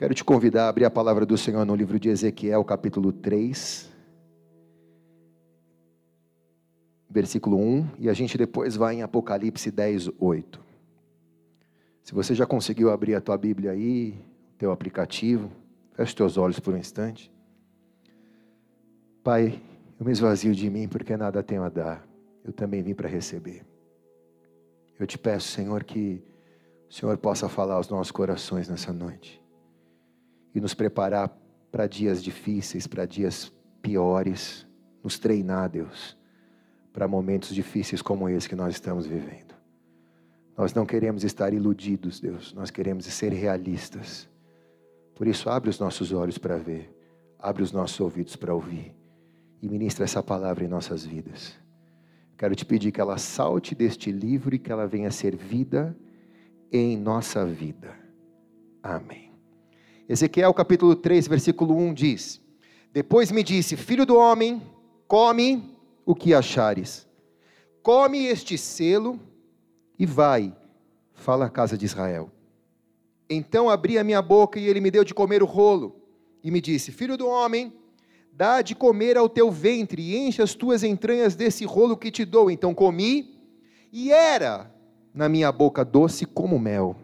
Quero te convidar a abrir a palavra do Senhor no livro de Ezequiel, capítulo 3, versículo 1, e a gente depois vai em Apocalipse 10, 8. Se você já conseguiu abrir a tua Bíblia aí, o teu aplicativo, feche teus olhos por um instante. Pai, eu me esvazio de mim porque nada tenho a dar, eu também vim para receber. Eu te peço, Senhor, que o Senhor possa falar aos nossos corações nessa noite e nos preparar para dias difíceis, para dias piores, nos treinar, Deus, para momentos difíceis como esse que nós estamos vivendo. Nós não queremos estar iludidos, Deus, nós queremos ser realistas. Por isso, abre os nossos olhos para ver, abre os nossos ouvidos para ouvir e ministra essa palavra em nossas vidas. Quero te pedir que ela salte deste livro e que ela venha ser vida em nossa vida. Amém. Ezequiel capítulo 3, versículo 1 diz: Depois me disse: Filho do homem, come o que achares, come este selo e vai, fala a casa de Israel. Então abri a minha boca e ele me deu de comer o rolo, e me disse: Filho do homem, dá de comer ao teu ventre e enche as tuas entranhas desse rolo que te dou. Então comi, e era na minha boca doce como mel.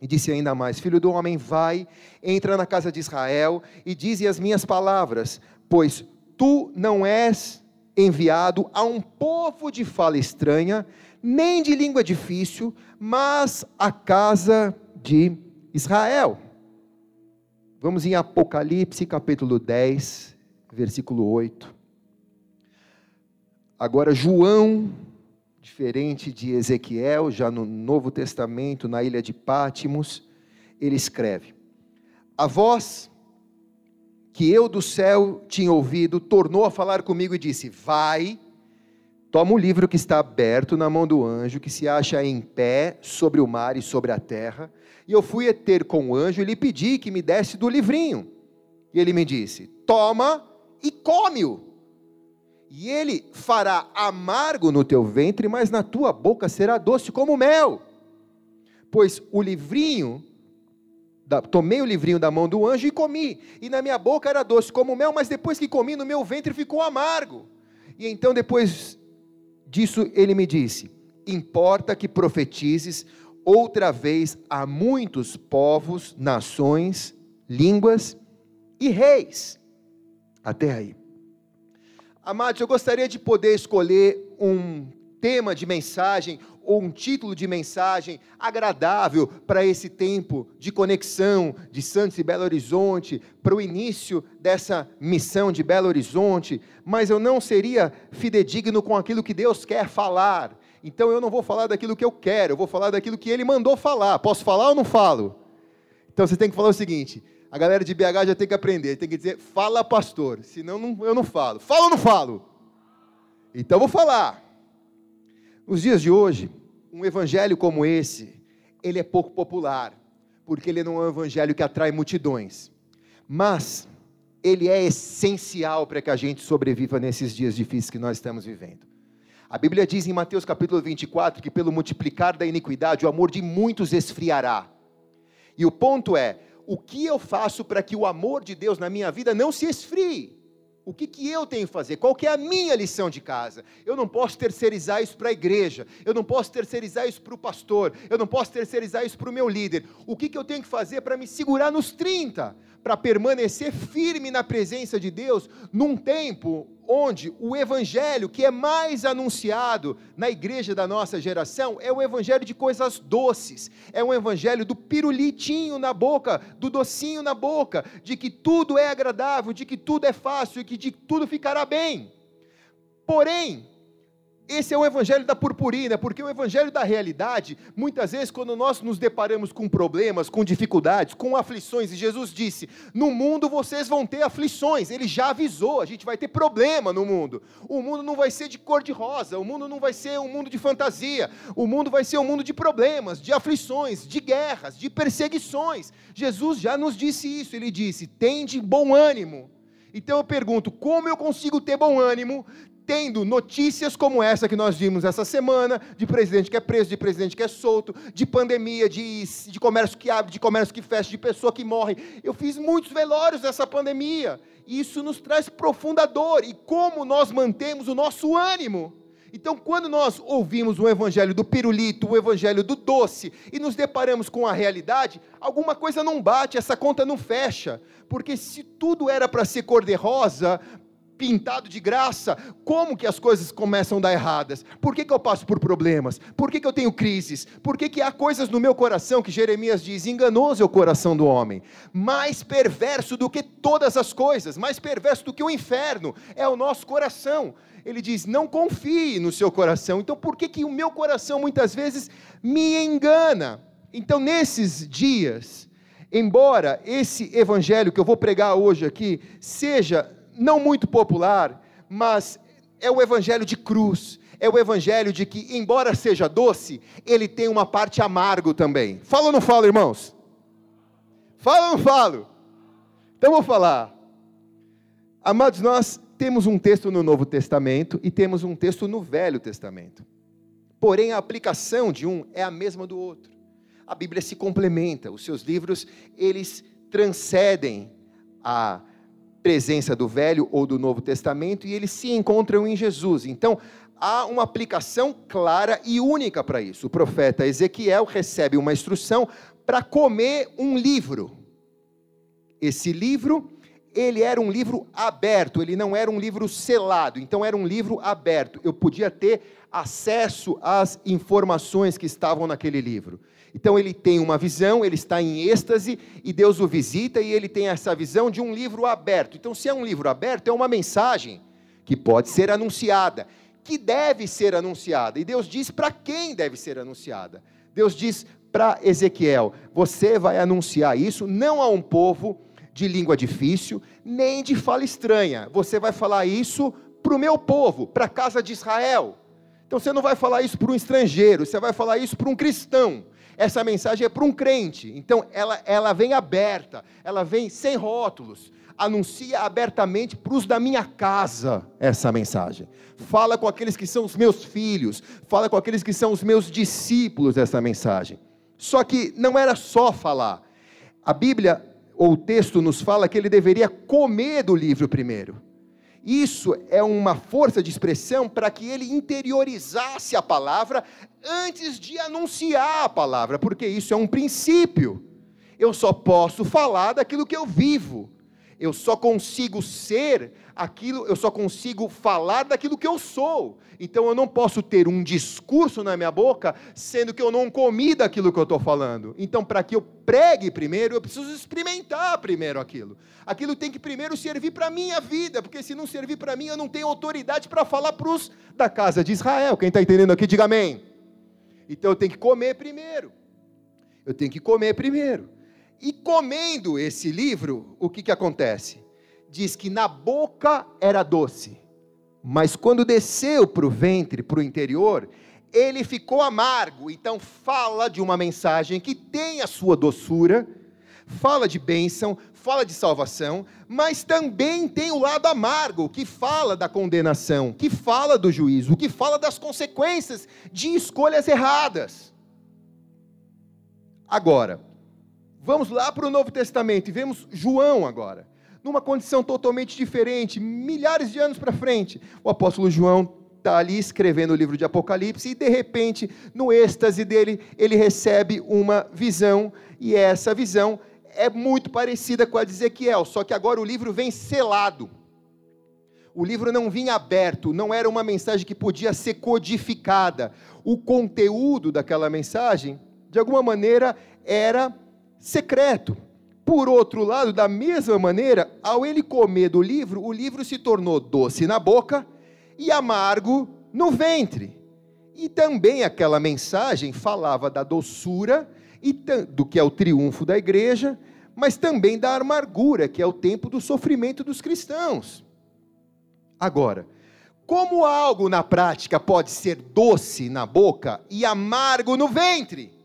E disse ainda mais: Filho do homem, vai, entra na casa de Israel e dize as minhas palavras, pois tu não és enviado a um povo de fala estranha, nem de língua difícil, mas a casa de Israel. Vamos em Apocalipse capítulo 10, versículo 8. Agora, João diferente de Ezequiel, já no Novo Testamento, na ilha de Pátimos, ele escreve: A voz que eu do céu tinha ouvido tornou a falar comigo e disse: Vai, toma o livro que está aberto na mão do anjo, que se acha em pé sobre o mar e sobre a terra. E eu fui ter com o anjo e lhe pedi que me desse do livrinho. E ele me disse: Toma e come-o e ele fará amargo no teu ventre, mas na tua boca será doce como mel. Pois o livrinho, da, tomei o livrinho da mão do anjo e comi, e na minha boca era doce como mel, mas depois que comi, no meu ventre ficou amargo. E então, depois disso, ele me disse: Importa que profetizes outra vez a muitos povos, nações, línguas e reis. Até aí. Amados, eu gostaria de poder escolher um tema de mensagem ou um título de mensagem agradável para esse tempo de conexão de Santos e Belo Horizonte, para o início dessa missão de Belo Horizonte, mas eu não seria fidedigno com aquilo que Deus quer falar. Então eu não vou falar daquilo que eu quero, eu vou falar daquilo que Ele mandou falar. Posso falar ou não falo? Então você tem que falar o seguinte: a galera de BH já tem que aprender, tem que dizer, fala pastor, senão não, eu não falo. Fala ou não falo? Então vou falar. Nos dias de hoje, um evangelho como esse, ele é pouco popular, porque ele não é um evangelho que atrai multidões. Mas ele é essencial para que a gente sobreviva nesses dias difíceis que nós estamos vivendo. A Bíblia diz em Mateus capítulo 24 que pelo multiplicar da iniquidade o amor de muitos esfriará. E o ponto é, o que eu faço para que o amor de Deus na minha vida não se esfrie? O que, que eu tenho que fazer? Qual que é a minha lição de casa? Eu não posso terceirizar isso para a igreja, eu não posso terceirizar isso para o pastor, eu não posso terceirizar isso para o meu líder. O que, que eu tenho que fazer para me segurar nos 30? Para permanecer firme na presença de Deus num tempo onde o evangelho que é mais anunciado na igreja da nossa geração é o evangelho de coisas doces, é um evangelho do pirulitinho na boca, do docinho na boca, de que tudo é agradável, de que tudo é fácil, e que de tudo ficará bem. Porém, esse é o evangelho da purpurina, porque o evangelho da realidade, muitas vezes, quando nós nos deparamos com problemas, com dificuldades, com aflições, e Jesus disse: No mundo vocês vão ter aflições, ele já avisou, a gente vai ter problema no mundo. O mundo não vai ser de cor de rosa, o mundo não vai ser um mundo de fantasia, o mundo vai ser um mundo de problemas, de aflições, de guerras, de perseguições. Jesus já nos disse isso, ele disse: Tende bom ânimo. Então eu pergunto: como eu consigo ter bom ânimo tendo notícias como essa que nós vimos essa semana, de presidente que é preso, de presidente que é solto, de pandemia, de, de comércio que abre, de comércio que fecha, de pessoa que morre. Eu fiz muitos velórios nessa pandemia. E isso nos traz profunda dor. E como nós mantemos o nosso ânimo? Então, quando nós ouvimos o evangelho do pirulito, o evangelho do doce, e nos deparamos com a realidade, alguma coisa não bate, essa conta não fecha. Porque se tudo era para ser cor-de-rosa, pintado de graça, como que as coisas começam a dar erradas? Por que, que eu passo por problemas? Por que, que eu tenho crises? Por que, que há coisas no meu coração que Jeremias diz: enganoso é o coração do homem, mais perverso do que todas as coisas, mais perverso do que o inferno, é o nosso coração. Ele diz: não confie no seu coração. Então, por que, que o meu coração muitas vezes me engana? Então, nesses dias, embora esse evangelho que eu vou pregar hoje aqui seja não muito popular, mas é o evangelho de cruz. É o evangelho de que, embora seja doce, ele tem uma parte amargo também. Fala ou não fala, irmãos? Fala ou não falo? Então vou falar. Amados, nós temos um texto no Novo Testamento e temos um texto no Velho Testamento. Porém, a aplicação de um é a mesma do outro. A Bíblia se complementa, os seus livros, eles transcendem a presença do Velho ou do Novo Testamento e eles se encontram em Jesus. Então, há uma aplicação clara e única para isso. O profeta Ezequiel recebe uma instrução para comer um livro. Esse livro, ele era um livro aberto, ele não era um livro selado, então era um livro aberto. Eu podia ter acesso às informações que estavam naquele livro. Então ele tem uma visão, ele está em êxtase e Deus o visita e ele tem essa visão de um livro aberto. Então, se é um livro aberto, é uma mensagem que pode ser anunciada, que deve ser anunciada. E Deus diz para quem deve ser anunciada. Deus diz para Ezequiel: Você vai anunciar isso não a um povo de língua difícil, nem de fala estranha. Você vai falar isso para o meu povo, para a casa de Israel. Então você não vai falar isso para um estrangeiro, você vai falar isso para um cristão essa mensagem é para um crente. Então, ela, ela vem aberta, ela vem sem rótulos. Anuncia abertamente para os da minha casa essa mensagem. Fala com aqueles que são os meus filhos, fala com aqueles que são os meus discípulos essa mensagem. Só que não era só falar. A Bíblia, ou o texto, nos fala que ele deveria comer do livro primeiro. Isso é uma força de expressão para que ele interiorizasse a palavra antes de anunciar a palavra, porque isso é um princípio. Eu só posso falar daquilo que eu vivo. Eu só consigo ser aquilo, eu só consigo falar daquilo que eu sou. Então eu não posso ter um discurso na minha boca, sendo que eu não comi daquilo que eu estou falando. Então, para que eu pregue primeiro, eu preciso experimentar primeiro aquilo. Aquilo tem que primeiro servir para a minha vida, porque se não servir para mim, eu não tenho autoridade para falar para os da casa de Israel. Quem está entendendo aqui, diga amém. Então eu tenho que comer primeiro. Eu tenho que comer primeiro. E comendo esse livro, o que, que acontece? Diz que na boca era doce, mas quando desceu para o ventre, para o interior, ele ficou amargo. Então fala de uma mensagem que tem a sua doçura, fala de bênção, fala de salvação, mas também tem o lado amargo, que fala da condenação, que fala do juízo, que fala das consequências de escolhas erradas. Agora, Vamos lá para o Novo Testamento e vemos João agora, numa condição totalmente diferente, milhares de anos para frente. O apóstolo João está ali escrevendo o livro de Apocalipse e de repente, no êxtase dele, ele recebe uma visão e essa visão é muito parecida com a de Ezequiel, só que agora o livro vem selado. O livro não vinha aberto, não era uma mensagem que podia ser codificada. O conteúdo daquela mensagem, de alguma maneira, era secreto. Por outro lado, da mesma maneira, ao ele comer do livro, o livro se tornou doce na boca e amargo no ventre. E também aquela mensagem falava da doçura e do que é o triunfo da igreja, mas também da amargura, que é o tempo do sofrimento dos cristãos. Agora, como algo na prática pode ser doce na boca e amargo no ventre?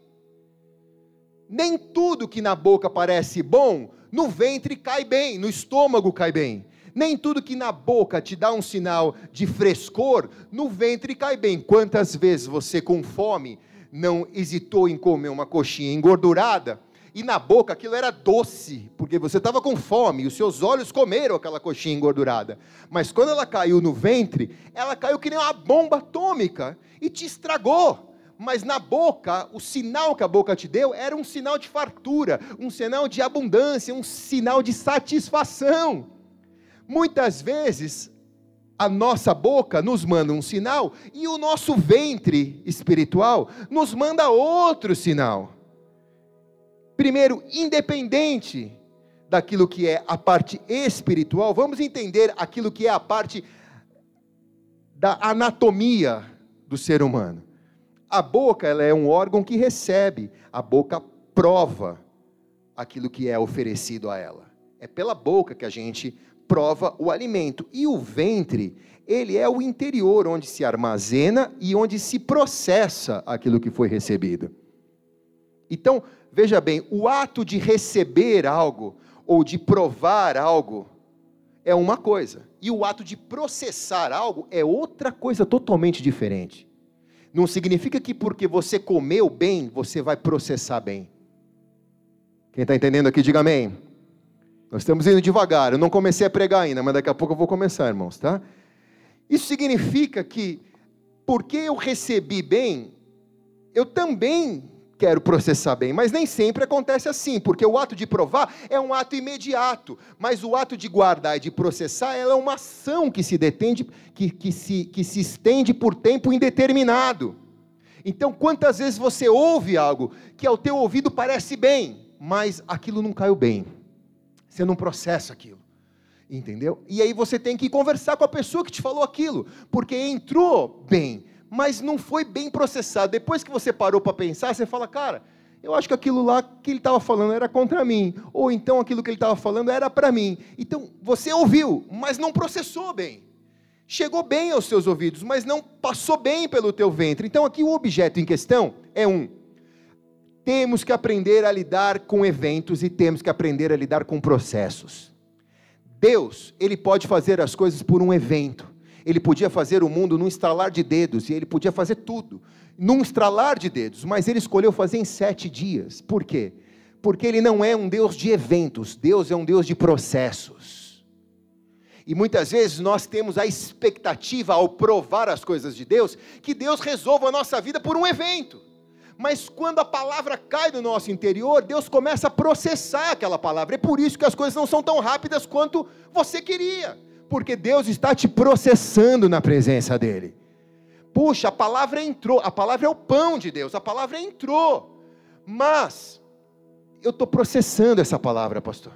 Nem tudo que na boca parece bom, no ventre cai bem, no estômago cai bem. Nem tudo que na boca te dá um sinal de frescor, no ventre cai bem. Quantas vezes você, com fome, não hesitou em comer uma coxinha engordurada? e na boca aquilo era doce, porque você estava com fome, e os seus olhos comeram aquela coxinha engordurada. Mas quando ela caiu no ventre, ela caiu que nem uma bomba atômica e te estragou. Mas na boca, o sinal que a boca te deu era um sinal de fartura, um sinal de abundância, um sinal de satisfação. Muitas vezes, a nossa boca nos manda um sinal e o nosso ventre espiritual nos manda outro sinal. Primeiro, independente daquilo que é a parte espiritual, vamos entender aquilo que é a parte da anatomia do ser humano. A boca, ela é um órgão que recebe, a boca prova aquilo que é oferecido a ela. É pela boca que a gente prova o alimento. E o ventre, ele é o interior onde se armazena e onde se processa aquilo que foi recebido. Então, Veja bem, o ato de receber algo ou de provar algo é uma coisa, e o ato de processar algo é outra coisa totalmente diferente. Não significa que porque você comeu bem, você vai processar bem. Quem está entendendo aqui, diga amém. Nós estamos indo devagar, eu não comecei a pregar ainda, mas daqui a pouco eu vou começar, irmãos, tá? Isso significa que, porque eu recebi bem, eu também quero processar bem, mas nem sempre acontece assim, porque o ato de provar é um ato imediato, mas o ato de guardar e de processar é uma ação que se detende, que, que, se, que se estende por tempo indeterminado. Então, quantas vezes você ouve algo que ao teu ouvido parece bem, mas aquilo não caiu bem, você não processa aquilo. Entendeu? E aí você tem que conversar com a pessoa que te falou aquilo, porque entrou bem, mas não foi bem processado. Depois que você parou para pensar, você fala, cara, eu acho que aquilo lá que ele estava falando era contra mim, ou então aquilo que ele estava falando era para mim. Então você ouviu, mas não processou bem. Chegou bem aos seus ouvidos, mas não passou bem pelo teu ventre. Então aqui o objeto em questão é um. Temos que aprender a lidar com eventos e temos que aprender a lidar com processos. Deus, ele pode fazer as coisas por um evento. Ele podia fazer o mundo num estralar de dedos, e ele podia fazer tudo, num estralar de dedos, mas ele escolheu fazer em sete dias. Por quê? Porque ele não é um Deus de eventos, Deus é um Deus de processos. E muitas vezes nós temos a expectativa, ao provar as coisas de Deus, que Deus resolva a nossa vida por um evento. Mas quando a palavra cai no nosso interior, Deus começa a processar aquela palavra. É por isso que as coisas não são tão rápidas quanto você queria porque Deus está te processando na presença dEle. Puxa, a palavra entrou, a palavra é o pão de Deus, a palavra entrou, mas eu estou processando essa palavra, pastor.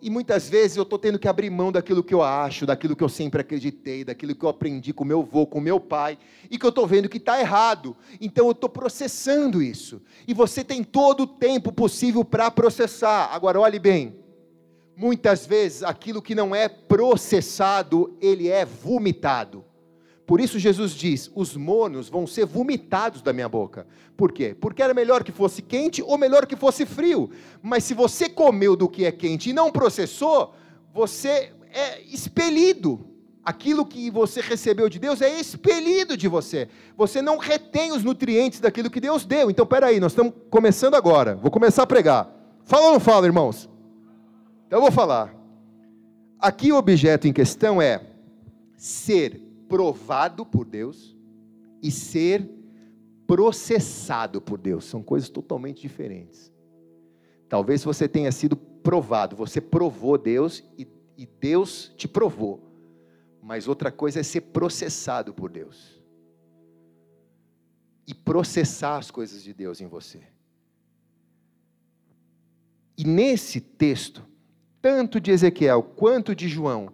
E muitas vezes eu estou tendo que abrir mão daquilo que eu acho, daquilo que eu sempre acreditei, daquilo que eu aprendi com meu avô, com meu pai, e que eu estou vendo que está errado. Então eu estou processando isso. E você tem todo o tempo possível para processar. Agora, olhe bem, Muitas vezes aquilo que não é processado, ele é vomitado. Por isso Jesus diz: os monos vão ser vomitados da minha boca. Por quê? Porque era melhor que fosse quente ou melhor que fosse frio. Mas se você comeu do que é quente e não processou, você é expelido. Aquilo que você recebeu de Deus é expelido de você. Você não retém os nutrientes daquilo que Deus deu. Então, peraí, nós estamos começando agora. Vou começar a pregar. Fala ou não fala, irmãos? Então eu vou falar. Aqui o objeto em questão é ser provado por Deus e ser processado por Deus. São coisas totalmente diferentes. Talvez você tenha sido provado, você provou Deus e, e Deus te provou. Mas outra coisa é ser processado por Deus. E processar as coisas de Deus em você. E nesse texto, tanto de Ezequiel quanto de João,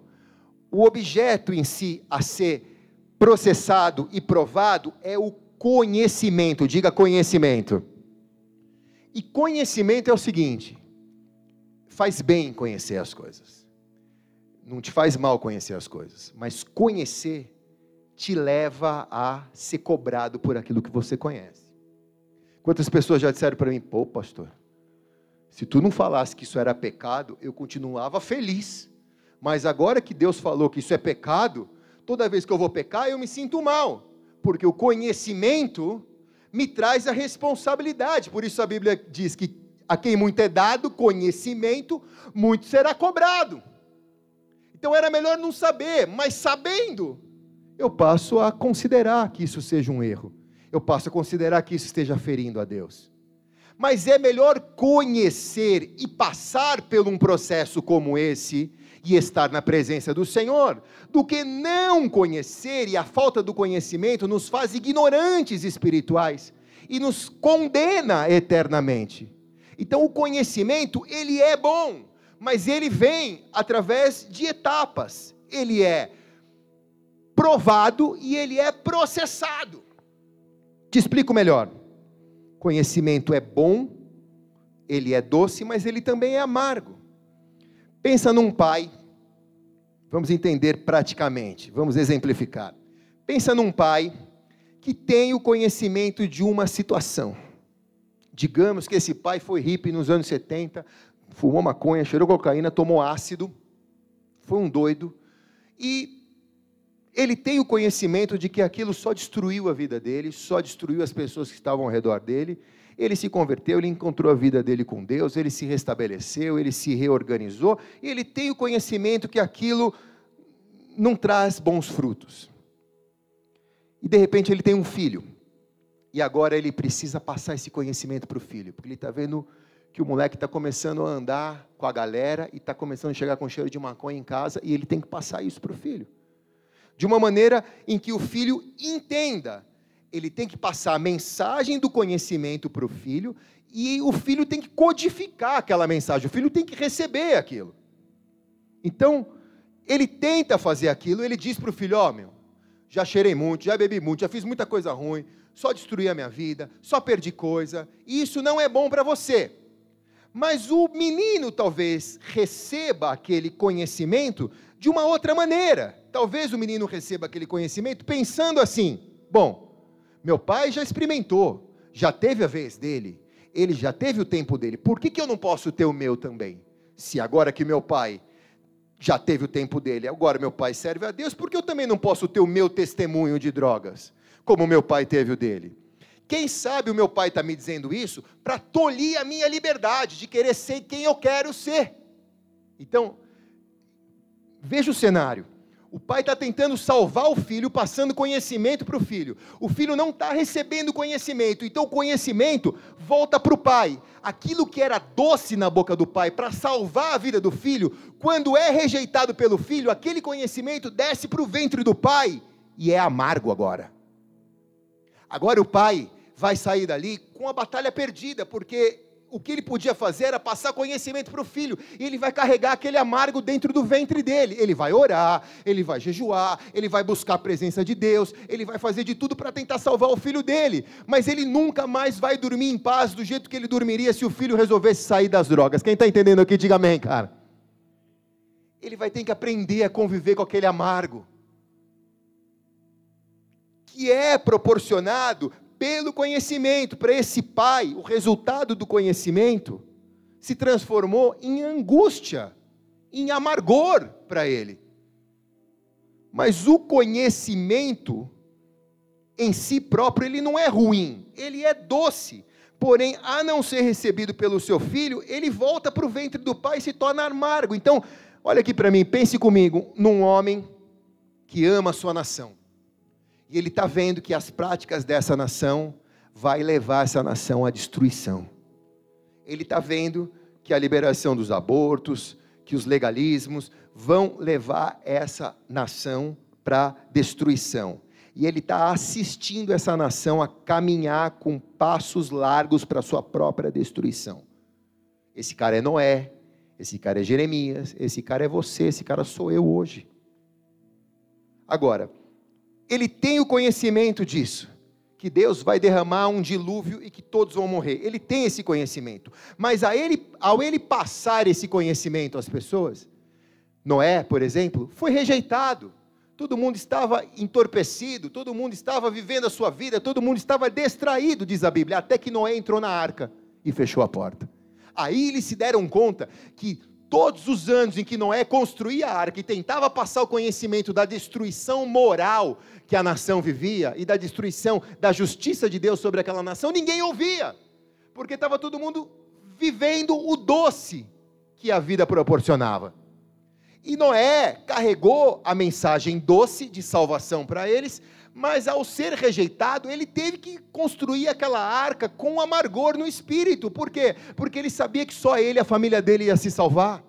o objeto em si a ser processado e provado é o conhecimento, diga conhecimento. E conhecimento é o seguinte: faz bem conhecer as coisas, não te faz mal conhecer as coisas, mas conhecer te leva a ser cobrado por aquilo que você conhece. Quantas pessoas já disseram para mim, pô, pastor, se tu não falasse que isso era pecado, eu continuava feliz. Mas agora que Deus falou que isso é pecado, toda vez que eu vou pecar, eu me sinto mal, porque o conhecimento me traz a responsabilidade. Por isso a Bíblia diz que a quem muito é dado, conhecimento, muito será cobrado. Então era melhor não saber, mas sabendo, eu passo a considerar que isso seja um erro. Eu passo a considerar que isso esteja ferindo a Deus. Mas é melhor conhecer e passar por um processo como esse e estar na presença do Senhor, do que não conhecer, e a falta do conhecimento nos faz ignorantes espirituais e nos condena eternamente. Então o conhecimento, ele é bom, mas ele vem através de etapas. Ele é provado e ele é processado. Te explico melhor. Conhecimento é bom, ele é doce, mas ele também é amargo. Pensa num pai, vamos entender praticamente, vamos exemplificar. Pensa num pai que tem o conhecimento de uma situação. Digamos que esse pai foi hippie nos anos 70, fumou maconha, cheirou cocaína, tomou ácido, foi um doido, e ele tem o conhecimento de que aquilo só destruiu a vida dele, só destruiu as pessoas que estavam ao redor dele. Ele se converteu, ele encontrou a vida dele com Deus, ele se restabeleceu, ele se reorganizou, e ele tem o conhecimento que aquilo não traz bons frutos. E de repente ele tem um filho, e agora ele precisa passar esse conhecimento para o filho, porque ele está vendo que o moleque está começando a andar com a galera e está começando a chegar com cheiro de maconha em casa, e ele tem que passar isso para o filho de uma maneira em que o filho entenda. Ele tem que passar a mensagem do conhecimento para o filho e o filho tem que codificar aquela mensagem, o filho tem que receber aquilo. Então, ele tenta fazer aquilo, ele diz para o filho: Ó, oh, meu, já cheirei muito, já bebi muito, já fiz muita coisa ruim, só destruí a minha vida, só perdi coisa, e isso não é bom para você. Mas o menino talvez receba aquele conhecimento de uma outra maneira. Talvez o menino receba aquele conhecimento pensando assim: bom, meu pai já experimentou, já teve a vez dele, ele já teve o tempo dele, por que, que eu não posso ter o meu também? Se agora que meu pai já teve o tempo dele, agora meu pai serve a Deus, por que eu também não posso ter o meu testemunho de drogas, como meu pai teve o dele? Quem sabe o meu pai está me dizendo isso para tolir a minha liberdade de querer ser quem eu quero ser. Então, veja o cenário. O pai está tentando salvar o filho, passando conhecimento para o filho. O filho não está recebendo conhecimento, então o conhecimento volta para o pai. Aquilo que era doce na boca do pai para salvar a vida do filho, quando é rejeitado pelo filho, aquele conhecimento desce para o ventre do pai e é amargo agora. Agora o pai vai sair dali com a batalha perdida, porque o que ele podia fazer era passar conhecimento para o filho, e ele vai carregar aquele amargo dentro do ventre dele. Ele vai orar, ele vai jejuar, ele vai buscar a presença de Deus, ele vai fazer de tudo para tentar salvar o filho dele, mas ele nunca mais vai dormir em paz do jeito que ele dormiria se o filho resolvesse sair das drogas. Quem está entendendo aqui, diga amém, cara. Ele vai ter que aprender a conviver com aquele amargo que é proporcionado pelo conhecimento. Para esse pai, o resultado do conhecimento se transformou em angústia, em amargor para ele. Mas o conhecimento em si próprio, ele não é ruim, ele é doce. Porém, a não ser recebido pelo seu filho, ele volta para o ventre do pai e se torna amargo. Então, olha aqui para mim, pense comigo num homem que ama a sua nação e ele está vendo que as práticas dessa nação vai levar essa nação à destruição. Ele está vendo que a liberação dos abortos, que os legalismos vão levar essa nação para destruição. E ele está assistindo essa nação a caminhar com passos largos para sua própria destruição. Esse cara é Noé, esse cara é Jeremias, esse cara é você, esse cara sou eu hoje. Agora, ele tem o conhecimento disso, que Deus vai derramar um dilúvio e que todos vão morrer. Ele tem esse conhecimento. Mas ele, ao ele passar esse conhecimento às pessoas, Noé, por exemplo, foi rejeitado. Todo mundo estava entorpecido, todo mundo estava vivendo a sua vida, todo mundo estava distraído, diz a Bíblia, até que Noé entrou na arca e fechou a porta. Aí eles se deram conta que todos os anos em que Noé construía a arca e tentava passar o conhecimento da destruição moral que a nação vivia e da destruição da justiça de Deus sobre aquela nação, ninguém ouvia, porque estava todo mundo vivendo o doce que a vida proporcionava. E Noé carregou a mensagem doce de salvação para eles, mas ao ser rejeitado, ele teve que construir aquela arca com amargor no espírito. Por quê? Porque ele sabia que só ele e a família dele ia se salvar.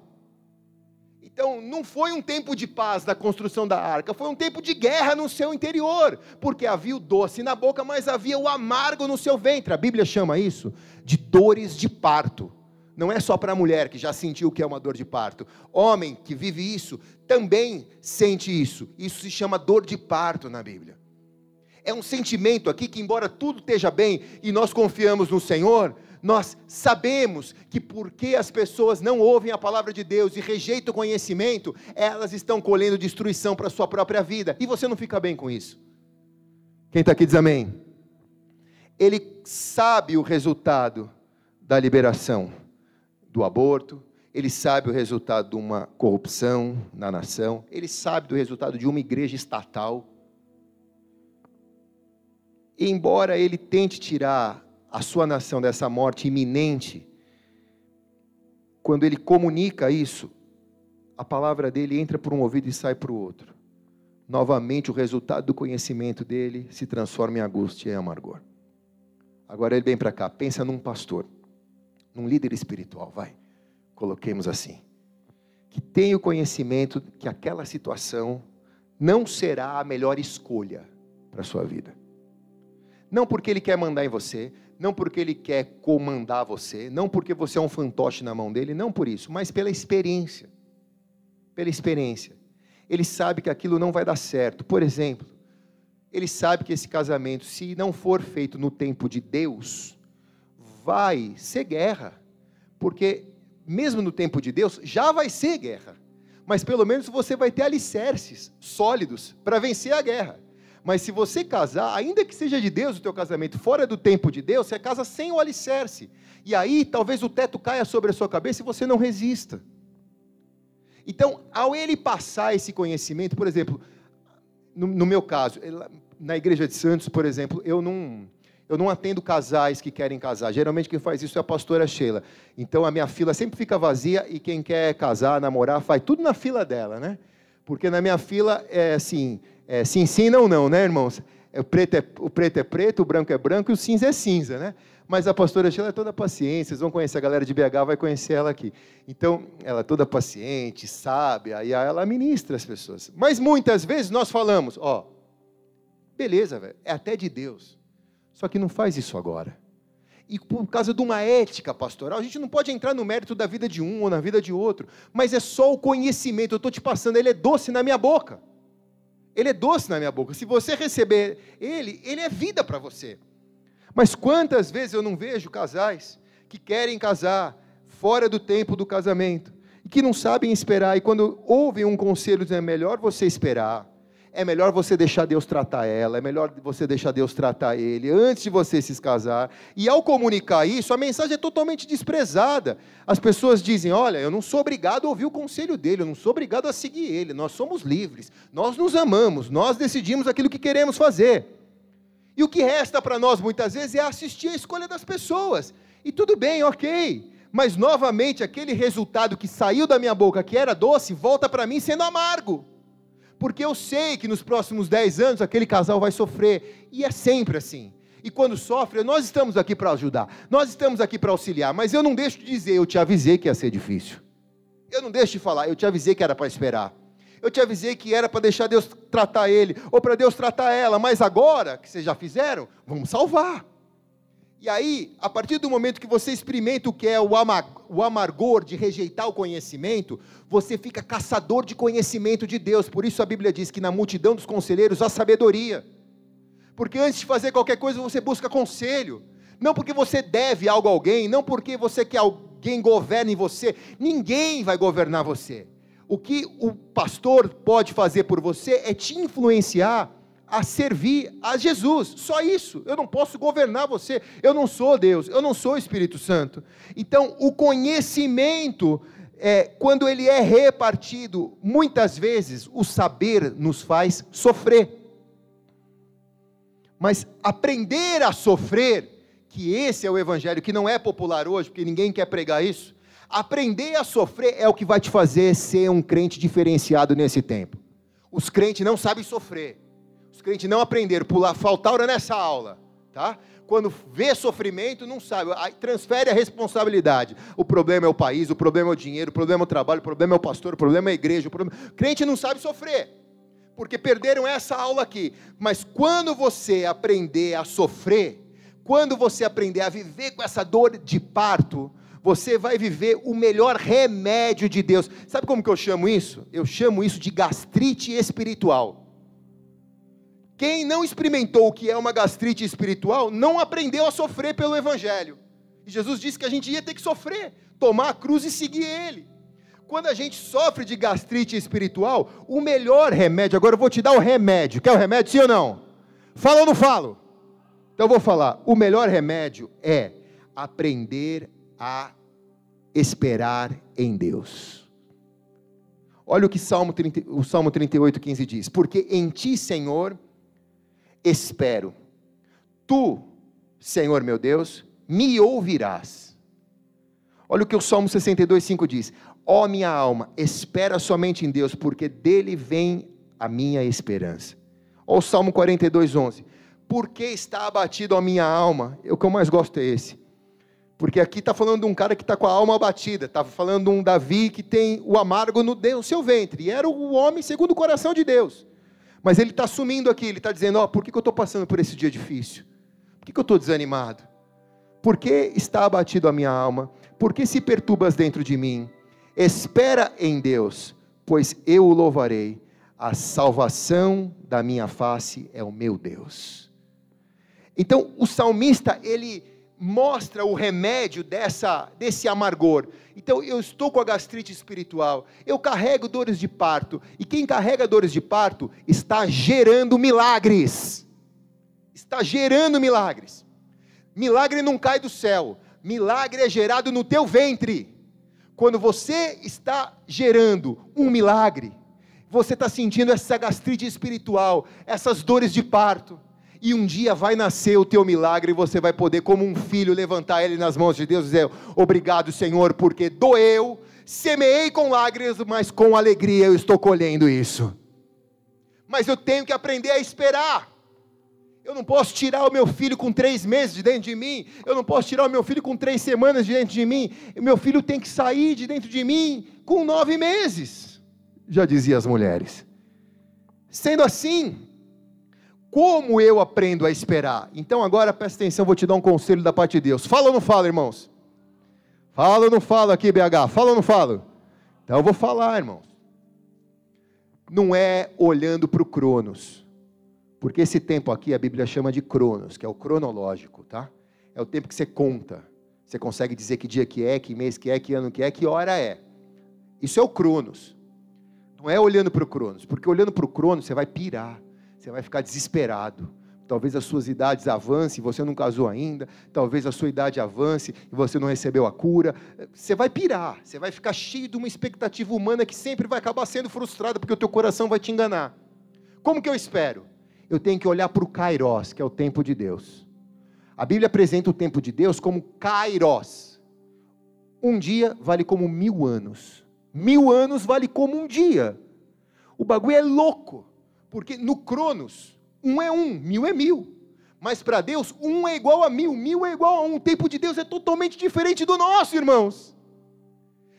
Então, não foi um tempo de paz da construção da arca, foi um tempo de guerra no seu interior, porque havia o doce na boca, mas havia o amargo no seu ventre. A Bíblia chama isso de dores de parto. Não é só para a mulher que já sentiu que é uma dor de parto. Homem que vive isso também sente isso. Isso se chama dor de parto na Bíblia é um sentimento aqui que, embora tudo esteja bem e nós confiamos no Senhor, nós sabemos que porque as pessoas não ouvem a palavra de Deus e rejeitam o conhecimento, elas estão colhendo destruição para a sua própria vida. E você não fica bem com isso. Quem está aqui diz amém. Ele sabe o resultado da liberação do aborto, ele sabe o resultado de uma corrupção na nação, ele sabe do resultado de uma igreja estatal e embora ele tente tirar a sua nação dessa morte iminente, quando ele comunica isso, a palavra dele entra por um ouvido e sai para o outro. Novamente, o resultado do conhecimento dele se transforma em angústia e amargor. Agora ele vem para cá, pensa num pastor, num líder espiritual, vai, coloquemos assim, que tem o conhecimento que aquela situação não será a melhor escolha para a sua vida. Não porque ele quer mandar em você, não porque ele quer comandar você, não porque você é um fantoche na mão dele, não por isso, mas pela experiência. Pela experiência. Ele sabe que aquilo não vai dar certo. Por exemplo, ele sabe que esse casamento, se não for feito no tempo de Deus, vai ser guerra. Porque, mesmo no tempo de Deus, já vai ser guerra. Mas pelo menos você vai ter alicerces sólidos para vencer a guerra. Mas se você casar, ainda que seja de Deus o teu casamento, fora do tempo de Deus, você casa sem o alicerce. E aí talvez o teto caia sobre a sua cabeça e você não resista. Então, ao ele passar esse conhecimento, por exemplo, no, no meu caso, na igreja de Santos, por exemplo, eu não, eu não atendo casais que querem casar. Geralmente quem faz isso é a pastora Sheila. Então a minha fila sempre fica vazia e quem quer casar, namorar, faz tudo na fila dela, né? Porque na minha fila é assim, é, sim, sim, não, não, né, irmãos? É, o, preto é, o preto é preto, o branco é branco e o cinza é cinza, né? Mas a pastora Sheila é toda paciente, vocês vão conhecer, a galera de BH vai conhecer ela aqui. Então, ela é toda paciente, sábia, e ela ministra as pessoas. Mas muitas vezes nós falamos, ó, beleza, velho, é até de Deus. Só que não faz isso agora. E por causa de uma ética pastoral, a gente não pode entrar no mérito da vida de um ou na vida de outro, mas é só o conhecimento, eu estou te passando, ele é doce na minha boca. Ele é doce na minha boca. Se você receber ele, ele é vida para você. Mas quantas vezes eu não vejo casais que querem casar fora do tempo do casamento e que não sabem esperar e quando ouvem um conselho dizendo é melhor você esperar, é melhor você deixar Deus tratar ela, é melhor você deixar Deus tratar ele antes de você se casar. E ao comunicar isso, a mensagem é totalmente desprezada. As pessoas dizem: Olha, eu não sou obrigado a ouvir o conselho dele, eu não sou obrigado a seguir ele, nós somos livres, nós nos amamos, nós decidimos aquilo que queremos fazer. E o que resta para nós muitas vezes é assistir à escolha das pessoas. E tudo bem, ok. Mas novamente aquele resultado que saiu da minha boca, que era doce, volta para mim sendo amargo porque eu sei que nos próximos 10 anos aquele casal vai sofrer, e é sempre assim. E quando sofre, nós estamos aqui para ajudar, nós estamos aqui para auxiliar, mas eu não deixo de dizer, eu te avisei que ia ser difícil. Eu não deixo de falar, eu te avisei que era para esperar. Eu te avisei que era para deixar Deus tratar ele, ou para Deus tratar ela, mas agora que vocês já fizeram, vamos salvar. E aí, a partir do momento que você experimenta o que é o, o amargor de rejeitar o conhecimento, você fica caçador de conhecimento de Deus. Por isso a Bíblia diz que na multidão dos conselheiros há sabedoria. Porque antes de fazer qualquer coisa, você busca conselho. Não porque você deve algo a alguém, não porque você quer alguém governe você. Ninguém vai governar você. O que o pastor pode fazer por você é te influenciar a servir a Jesus. Só isso. Eu não posso governar você. Eu não sou Deus. Eu não sou o Espírito Santo. Então, o conhecimento é, quando ele é repartido, muitas vezes o saber nos faz sofrer. Mas aprender a sofrer, que esse é o evangelho que não é popular hoje, porque ninguém quer pregar isso. Aprender a sofrer é o que vai te fazer ser um crente diferenciado nesse tempo. Os crentes não sabem sofrer. Os crentes não aprenderam, pular, faltaram nessa aula, tá? quando vê sofrimento, não sabe, transfere a responsabilidade. O problema é o país, o problema é o dinheiro, o problema é o trabalho, o problema é o pastor, o problema é a igreja. O problema... Crente não sabe sofrer, porque perderam essa aula aqui. Mas quando você aprender a sofrer, quando você aprender a viver com essa dor de parto, você vai viver o melhor remédio de Deus. Sabe como que eu chamo isso? Eu chamo isso de gastrite espiritual. Quem não experimentou o que é uma gastrite espiritual, não aprendeu a sofrer pelo Evangelho. E Jesus disse que a gente ia ter que sofrer, tomar a cruz e seguir Ele. Quando a gente sofre de gastrite espiritual, o melhor remédio, agora eu vou te dar o remédio. Quer o remédio, sim ou não? Fala ou não falo? Então eu vou falar. O melhor remédio é aprender a esperar em Deus. Olha o que Salmo 30, o Salmo 38, 15 diz: Porque em ti, Senhor, espero. Tu, Senhor meu Deus, me ouvirás. Olha o que o Salmo 62, 5 diz: Ó oh, minha alma, espera somente em Deus, porque dele vem a minha esperança. Olha o Salmo 42, 11: Por que está abatido a minha alma? O que eu mais gosto é esse. Porque aqui está falando de um cara que está com a alma abatida, está falando de um Davi que tem o amargo no, no seu ventre, e era o homem segundo o coração de Deus. Mas ele está assumindo aqui, ele está dizendo: Ó, oh, por que, que eu estou passando por esse dia difícil? Por que, que eu estou desanimado? Por que está abatido a minha alma? Por que se perturbas dentro de mim? Espera em Deus, pois eu o louvarei. A salvação da minha face é o meu Deus. Então, o salmista, ele mostra o remédio dessa, desse amargor. Então, eu estou com a gastrite espiritual, eu carrego dores de parto, e quem carrega dores de parto está gerando milagres. Está gerando milagres. Milagre não cai do céu, milagre é gerado no teu ventre. Quando você está gerando um milagre, você está sentindo essa gastrite espiritual, essas dores de parto, e um dia vai nascer o teu milagre e você vai poder, como um filho, levantar ele nas mãos de Deus e dizer: Obrigado, Senhor, porque doeu, semeei com lágrimas, mas com alegria eu estou colhendo isso. Mas eu tenho que aprender a esperar. Eu não posso tirar o meu filho com três meses de dentro de mim. Eu não posso tirar o meu filho com três semanas de dentro de mim. O meu filho tem que sair de dentro de mim com nove meses. Já dizia as mulheres. Sendo assim, como eu aprendo a esperar? Então agora presta atenção, vou te dar um conselho da parte de Deus. Fala ou não fala, irmãos? Fala ou não fala aqui, BH? Fala ou não fala? Então eu vou falar, irmãos. Não é olhando para o Cronos. Porque esse tempo aqui a Bíblia chama de Cronos, que é o cronológico, tá? É o tempo que você conta. Você consegue dizer que dia que é, que mês que é, que ano que é, que hora é. Isso é o Cronos. Não é olhando para o Cronos, porque olhando para o Cronos você vai pirar você vai ficar desesperado. Talvez as suas idades avancem, você não casou ainda. Talvez a sua idade avance e você não recebeu a cura. Você vai pirar, você vai ficar cheio de uma expectativa humana que sempre vai acabar sendo frustrada porque o teu coração vai te enganar. Como que eu espero? Eu tenho que olhar para o Kairos, que é o tempo de Deus. A Bíblia apresenta o tempo de Deus como Kairos. Um dia vale como mil anos. Mil anos vale como um dia. O bagulho é louco. Porque no Cronos, um é um, mil é mil. Mas para Deus, um é igual a mil, mil é igual a um. O tempo de Deus é totalmente diferente do nosso, irmãos.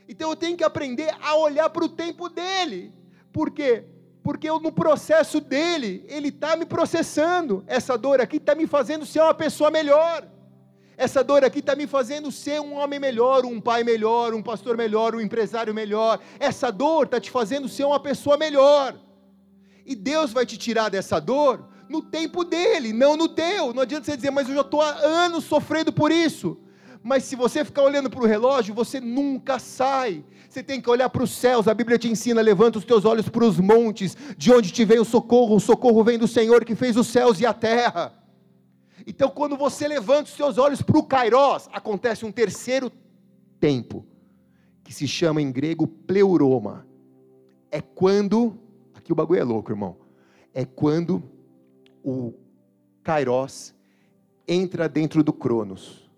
Então eu tenho que aprender a olhar para o tempo dele. Por quê? Porque eu, no processo dele, ele está me processando. Essa dor aqui está me fazendo ser uma pessoa melhor. Essa dor aqui está me fazendo ser um homem melhor, um pai melhor, um pastor melhor, um empresário melhor. Essa dor está te fazendo ser uma pessoa melhor. E Deus vai te tirar dessa dor no tempo dele, não no teu. Não adianta você dizer, mas eu já estou há anos sofrendo por isso. Mas se você ficar olhando para o relógio, você nunca sai. Você tem que olhar para os céus. A Bíblia te ensina: levanta os teus olhos para os montes, de onde te vem o socorro. O socorro vem do Senhor que fez os céus e a terra. Então, quando você levanta os seus olhos para o Kairós, acontece um terceiro tempo que se chama em grego pleuroma. É quando, aqui o bagulho é louco, irmão. É quando o Kairos entra dentro do Cronos.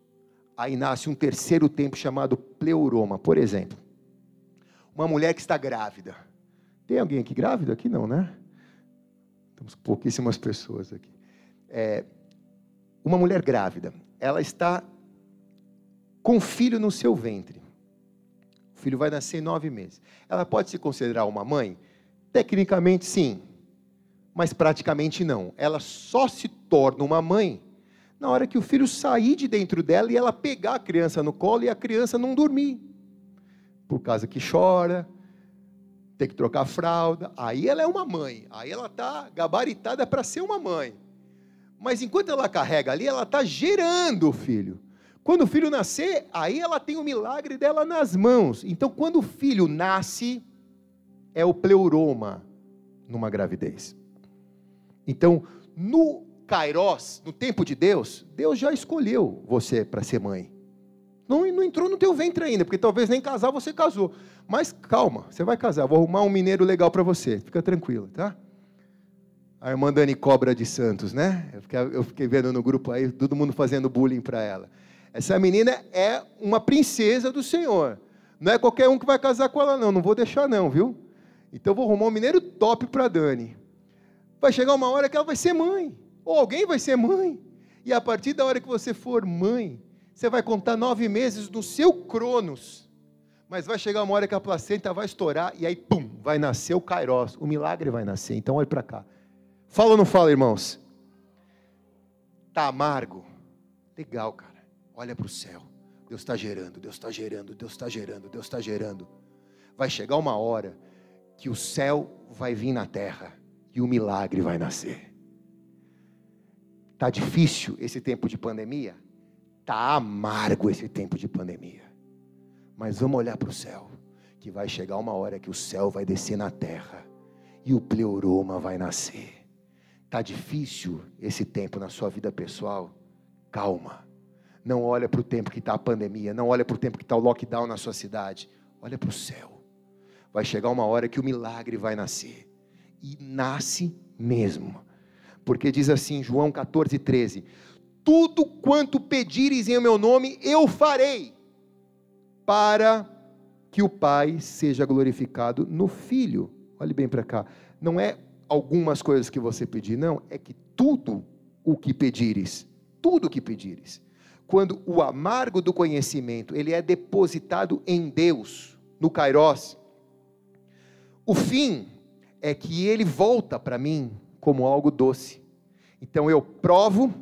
Aí nasce um terceiro tempo chamado pleuroma, por exemplo. Uma mulher que está grávida. Tem alguém aqui grávida? Aqui não, né? Temos pouquíssimas pessoas aqui. É, uma mulher grávida, ela está com um filho no seu ventre. O filho vai nascer em nove meses. Ela pode se considerar uma mãe? Tecnicamente, sim, mas praticamente não. Ela só se torna uma mãe na hora que o filho sair de dentro dela e ela pegar a criança no colo e a criança não dormir. Por causa que chora, tem que trocar fralda. Aí ela é uma mãe. Aí ela está gabaritada para ser uma mãe. Mas enquanto ela carrega ali, ela está gerando o filho. Quando o filho nascer, aí ela tem o milagre dela nas mãos. Então, quando o filho nasce, é o pleuroma numa gravidez. Então, no Kairos, no tempo de Deus, Deus já escolheu você para ser mãe. Não, não entrou no teu ventre ainda, porque talvez nem casar você casou. Mas calma, você vai casar. Vou arrumar um mineiro legal para você. Fica tranquilo, tá? A irmã Dani Cobra de Santos, né? Eu fiquei, eu fiquei vendo no grupo aí, todo mundo fazendo bullying para ela. Essa menina é uma princesa do Senhor. Não é qualquer um que vai casar com ela, não. Não vou deixar, não, viu? Então vou arrumar um mineiro top para Dani. Vai chegar uma hora que ela vai ser mãe ou alguém vai ser mãe. E a partir da hora que você for mãe, você vai contar nove meses no seu cronos. Mas vai chegar uma hora que a placenta vai estourar e aí, pum, vai nascer o Kairos. O milagre vai nascer. Então, olhe para cá. Fala ou não fala, irmãos? Tá amargo? Legal, cara. Olha para o céu. Deus está gerando, Deus está gerando, Deus está gerando, Deus está gerando. Vai chegar uma hora que o céu vai vir na terra e o milagre vai nascer. Está difícil esse tempo de pandemia? Está amargo esse tempo de pandemia. Mas vamos olhar para o céu, que vai chegar uma hora que o céu vai descer na terra e o pleuroma vai nascer. Está difícil esse tempo na sua vida pessoal? Calma. Não olha para o tempo que está a pandemia, não olha para o tempo que está o lockdown na sua cidade. Olha para o céu. Vai chegar uma hora que o milagre vai nascer. E nasce mesmo porque diz assim, João 14, 13: Tudo quanto pedires em meu nome, eu farei, para que o Pai seja glorificado no Filho. Olhe bem para cá. Não é algumas coisas que você pedir, não, é que tudo o que pedires, tudo o que pedires. Quando o amargo do conhecimento, ele é depositado em Deus, no Kairos, o fim é que ele volta para mim como algo doce. Então eu provo,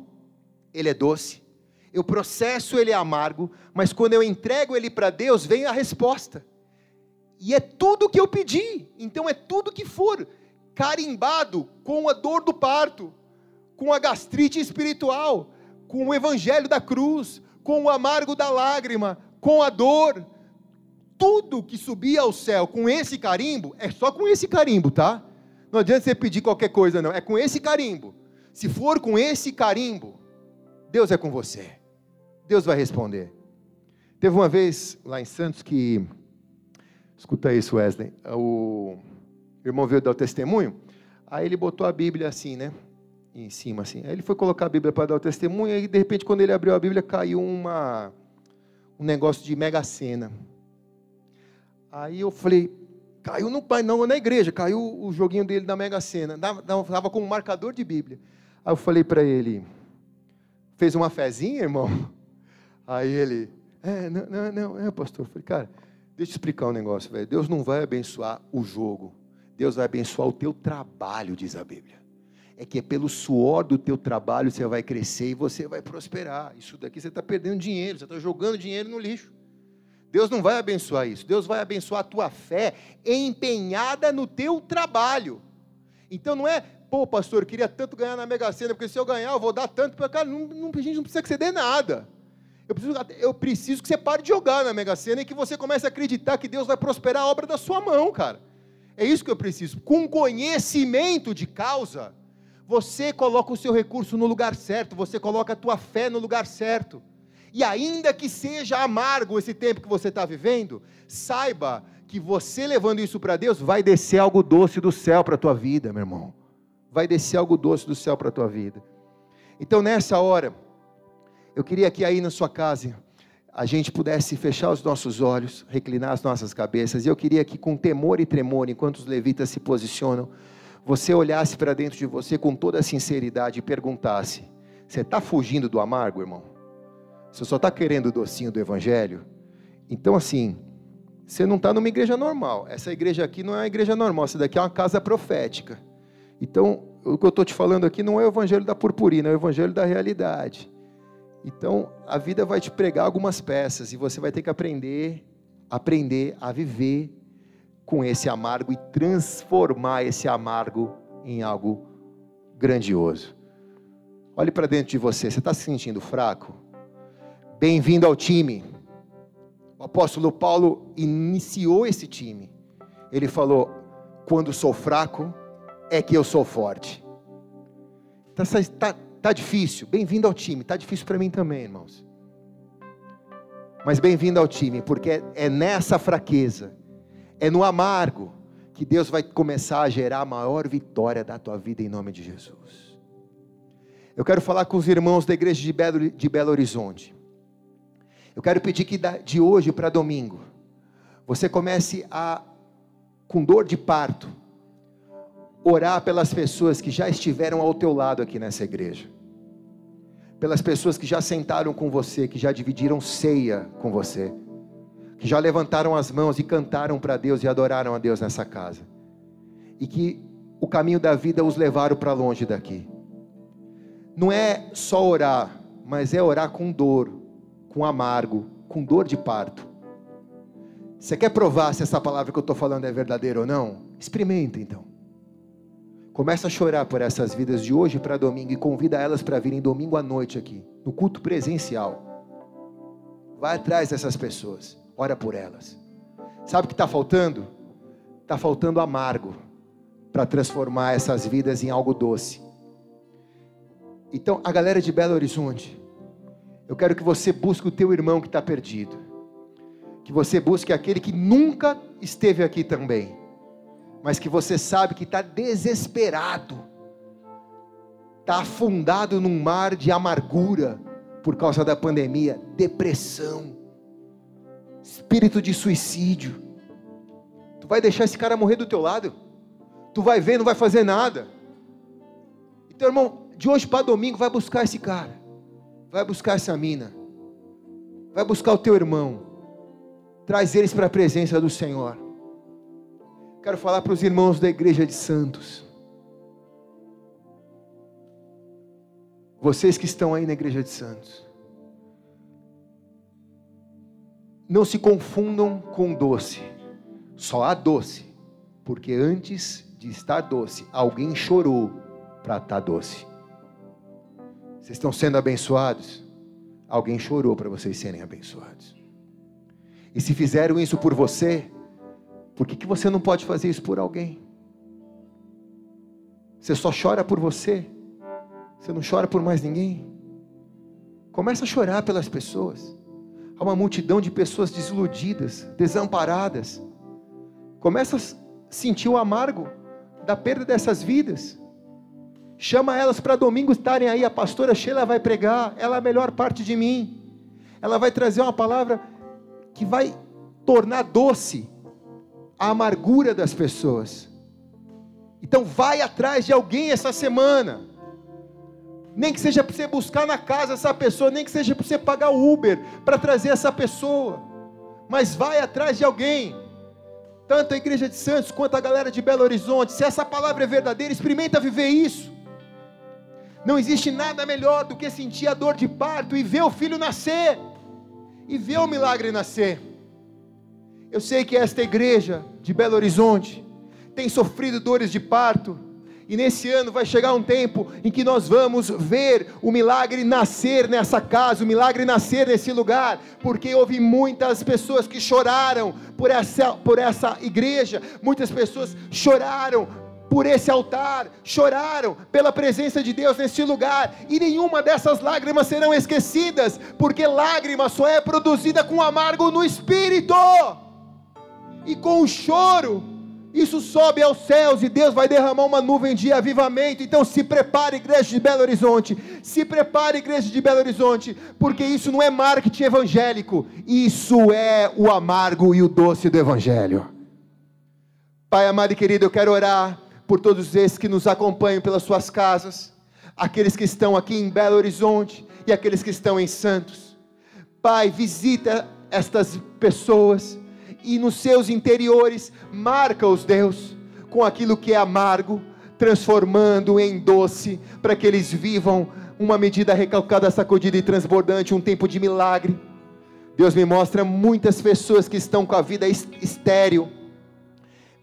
ele é doce. Eu processo, ele é amargo. Mas quando eu entrego ele para Deus, vem a resposta. E é tudo que eu pedi. Então é tudo que for carimbado com a dor do parto, com a gastrite espiritual, com o evangelho da cruz, com o amargo da lágrima, com a dor. Tudo que subia ao céu com esse carimbo, é só com esse carimbo, tá? Não adianta você pedir qualquer coisa, não. É com esse carimbo. Se for com esse carimbo, Deus é com você. Deus vai responder. Teve uma vez lá em Santos que. Escuta isso, Wesley. O irmão veio dar o testemunho. Aí ele botou a Bíblia assim, né? Em cima, assim. Aí ele foi colocar a Bíblia para dar o testemunho. E de repente, quando ele abriu a Bíblia, caiu uma, um negócio de mega cena. Aí eu falei, caiu no pai, não na igreja, caiu o joguinho dele da Mega Sena. Estava com um marcador de Bíblia. Aí eu falei para ele, fez uma fezinha, irmão? Aí ele, é, não, não, não, é, pastor. Eu falei, cara, deixa eu explicar um negócio, velho. Deus não vai abençoar o jogo. Deus vai abençoar o teu trabalho, diz a Bíblia. É que é pelo suor do teu trabalho você vai crescer e você vai prosperar. Isso daqui você está perdendo dinheiro, você está jogando dinheiro no lixo. Deus não vai abençoar isso. Deus vai abençoar a tua fé empenhada no teu trabalho. Então não é, pô, pastor, eu queria tanto ganhar na Mega Sena, porque se eu ganhar, eu vou dar tanto para cara. Não, não, a gente não precisa que você dê nada. Eu preciso, eu preciso que você pare de jogar na Mega Sena e que você comece a acreditar que Deus vai prosperar a obra da sua mão, cara. É isso que eu preciso. Com conhecimento de causa, você coloca o seu recurso no lugar certo, você coloca a tua fé no lugar certo. E ainda que seja amargo esse tempo que você está vivendo, saiba que você levando isso para Deus, vai descer algo doce do céu para a tua vida, meu irmão. Vai descer algo doce do céu para a tua vida. Então, nessa hora, eu queria que aí na sua casa, a gente pudesse fechar os nossos olhos, reclinar as nossas cabeças, e eu queria que com temor e tremor, enquanto os levitas se posicionam, você olhasse para dentro de você com toda a sinceridade e perguntasse: Você está fugindo do amargo, irmão? Você só está querendo o docinho do Evangelho? Então, assim, você não está numa igreja normal. Essa igreja aqui não é uma igreja normal, essa daqui é uma casa profética. Então, o que eu estou te falando aqui não é o Evangelho da purpurina, é o Evangelho da realidade. Então, a vida vai te pregar algumas peças e você vai ter que aprender, aprender a viver com esse amargo e transformar esse amargo em algo grandioso. Olhe para dentro de você, você está se sentindo fraco? Bem-vindo ao time. O apóstolo Paulo iniciou esse time. Ele falou: quando sou fraco, é que eu sou forte. Está tá, tá difícil? Bem-vindo ao time. Está difícil para mim também, irmãos. Mas bem-vindo ao time, porque é, é nessa fraqueza é no amargo que Deus vai começar a gerar a maior vitória da tua vida em nome de Jesus. Eu quero falar com os irmãos da igreja de Belo, de Belo Horizonte. Eu quero pedir que de hoje para domingo, você comece a, com dor de parto, orar pelas pessoas que já estiveram ao teu lado aqui nessa igreja. Pelas pessoas que já sentaram com você, que já dividiram ceia com você que já levantaram as mãos e cantaram para Deus e adoraram a Deus nessa casa, e que o caminho da vida os levaram para longe daqui. Não é só orar, mas é orar com dor, com amargo, com dor de parto. Você quer provar se essa palavra que eu estou falando é verdadeira ou não? Experimenta então. Começa a chorar por essas vidas de hoje para domingo e convida elas para virem domingo à noite aqui, no culto presencial. Vai atrás dessas pessoas ora por elas. Sabe o que está faltando? Está faltando amargo para transformar essas vidas em algo doce. Então, a galera de Belo Horizonte, eu quero que você busque o teu irmão que está perdido. Que você busque aquele que nunca esteve aqui também, mas que você sabe que está desesperado, está afundado num mar de amargura por causa da pandemia, depressão espírito de suicídio. Tu vai deixar esse cara morrer do teu lado? Tu vai ver, não vai fazer nada. Então, irmão, de hoje para domingo, vai buscar esse cara. Vai buscar essa mina. Vai buscar o teu irmão. Traz eles para a presença do Senhor. Quero falar para os irmãos da igreja de Santos. Vocês que estão aí na igreja de Santos. Não se confundam com doce. Só há doce, porque antes de estar doce, alguém chorou para estar doce. Vocês estão sendo abençoados? Alguém chorou para vocês serem abençoados. E se fizeram isso por você, por que, que você não pode fazer isso por alguém? Você só chora por você? Você não chora por mais ninguém? Começa a chorar pelas pessoas. Há uma multidão de pessoas desiludidas, desamparadas. Começa a sentir o amargo da perda dessas vidas. Chama elas para domingo estarem aí. A pastora Sheila vai pregar. Ela é a melhor parte de mim. Ela vai trazer uma palavra que vai tornar doce a amargura das pessoas. Então vai atrás de alguém essa semana nem que seja para você buscar na casa essa pessoa, nem que seja para você pagar o Uber para trazer essa pessoa, mas vai atrás de alguém. Tanto a igreja de Santos quanto a galera de Belo Horizonte, se essa palavra é verdadeira, experimenta viver isso. Não existe nada melhor do que sentir a dor de parto e ver o filho nascer, e ver o milagre nascer. Eu sei que esta igreja de Belo Horizonte tem sofrido dores de parto, e nesse ano vai chegar um tempo em que nós vamos ver o milagre nascer nessa casa, o milagre nascer nesse lugar, porque houve muitas pessoas que choraram por essa, por essa igreja, muitas pessoas choraram por esse altar, choraram pela presença de Deus neste lugar, e nenhuma dessas lágrimas serão esquecidas, porque lágrima só é produzida com amargo no espírito, e com o choro, isso sobe aos céus e Deus vai derramar uma nuvem de avivamento. Então se prepare, igreja de Belo Horizonte. Se prepare, igreja de Belo Horizonte, porque isso não é marketing evangélico, isso é o amargo e o doce do evangelho. Pai amado e querido, eu quero orar por todos esses que nos acompanham pelas suas casas, aqueles que estão aqui em Belo Horizonte e aqueles que estão em Santos. Pai, visita estas pessoas e nos seus interiores marca-os, Deus, com aquilo que é amargo, transformando em doce, para que eles vivam uma medida recalcada, sacudida e transbordante, um tempo de milagre. Deus me mostra muitas pessoas que estão com a vida estéril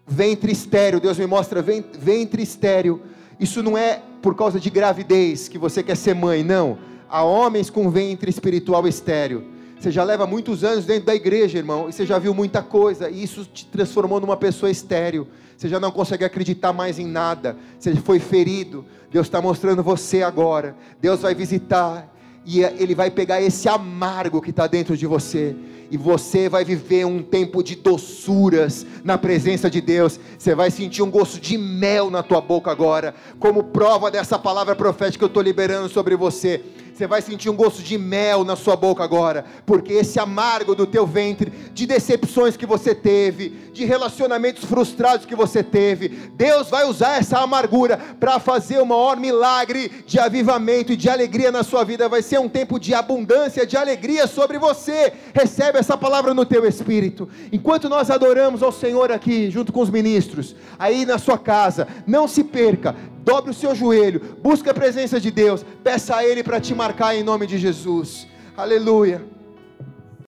ventre estéreo, Deus me mostra ventre estéreo. Isso não é por causa de gravidez que você quer ser mãe, não. Há homens com ventre espiritual estéreo. Você já leva muitos anos dentro da igreja, irmão, e você já viu muita coisa, e isso te transformou numa pessoa estéreo. Você já não consegue acreditar mais em nada. Você foi ferido. Deus está mostrando você agora. Deus vai visitar e Ele vai pegar esse amargo que está dentro de você e você vai viver um tempo de doçuras na presença de Deus. Você vai sentir um gosto de mel na tua boca agora, como prova dessa palavra profética que eu estou liberando sobre você. Você vai sentir um gosto de mel na sua boca agora, porque esse amargo do teu ventre, de decepções que você teve, de relacionamentos frustrados que você teve, Deus vai usar essa amargura para fazer o maior milagre de avivamento e de alegria na sua vida. Vai ser um tempo de abundância, de alegria sobre você. Recebe essa palavra no teu espírito. Enquanto nós adoramos ao Senhor aqui, junto com os ministros, aí na sua casa, não se perca dobre o seu joelho, busque a presença de Deus, peça a Ele para te marcar em nome de Jesus. Aleluia.